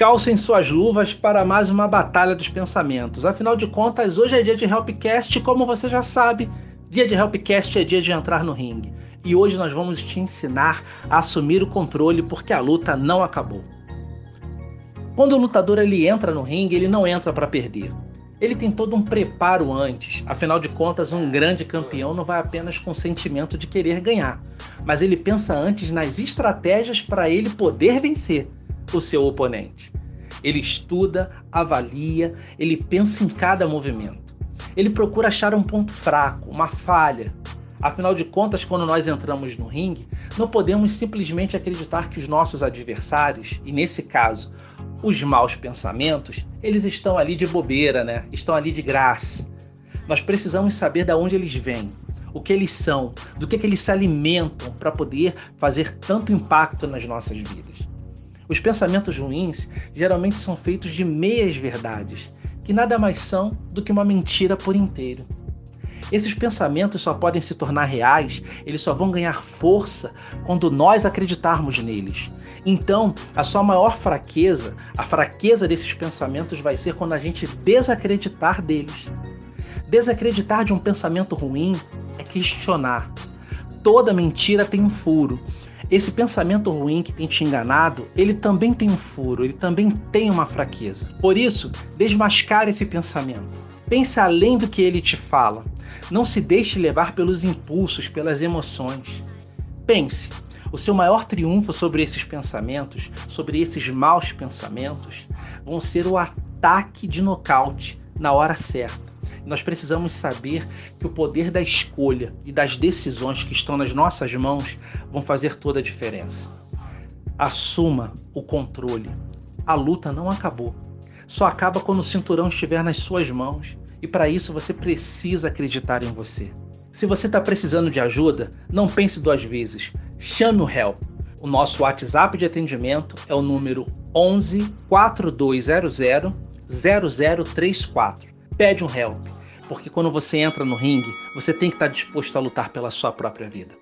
Calcem suas luvas para mais uma batalha dos pensamentos. Afinal de contas, hoje é dia de Helpcast, como você já sabe, dia de Helpcast é dia de entrar no ringue. E hoje nós vamos te ensinar a assumir o controle porque a luta não acabou. Quando o lutador ele entra no ringue, ele não entra para perder. Ele tem todo um preparo antes. Afinal de contas, um grande campeão não vai apenas com o sentimento de querer ganhar, mas ele pensa antes nas estratégias para ele poder vencer o seu oponente. Ele estuda, avalia, ele pensa em cada movimento. Ele procura achar um ponto fraco, uma falha. Afinal de contas, quando nós entramos no ringue, não podemos simplesmente acreditar que os nossos adversários, e nesse caso, os maus pensamentos, eles estão ali de bobeira, né? Estão ali de graça. Nós precisamos saber de onde eles vêm, o que eles são, do que, que eles se alimentam para poder fazer tanto impacto nas nossas vidas. Os pensamentos ruins geralmente são feitos de meias verdades, que nada mais são do que uma mentira por inteiro. Esses pensamentos só podem se tornar reais, eles só vão ganhar força quando nós acreditarmos neles. Então, a sua maior fraqueza, a fraqueza desses pensamentos vai ser quando a gente desacreditar deles. Desacreditar de um pensamento ruim é questionar. Toda mentira tem um furo esse pensamento ruim que tem te enganado, ele também tem um furo, ele também tem uma fraqueza. Por isso, desmascare esse pensamento. Pense além do que ele te fala. Não se deixe levar pelos impulsos, pelas emoções. Pense, o seu maior triunfo sobre esses pensamentos, sobre esses maus pensamentos, vão ser o ataque de nocaute na hora certa nós precisamos saber que o poder da escolha e das decisões que estão nas nossas mãos vão fazer toda a diferença. Assuma o controle. A luta não acabou. Só acaba quando o cinturão estiver nas suas mãos e para isso você precisa acreditar em você. Se você está precisando de ajuda, não pense duas vezes. Chame o Help. O nosso WhatsApp de atendimento é o número 11 4200 0034 pede um help, porque quando você entra no ringue, você tem que estar disposto a lutar pela sua própria vida.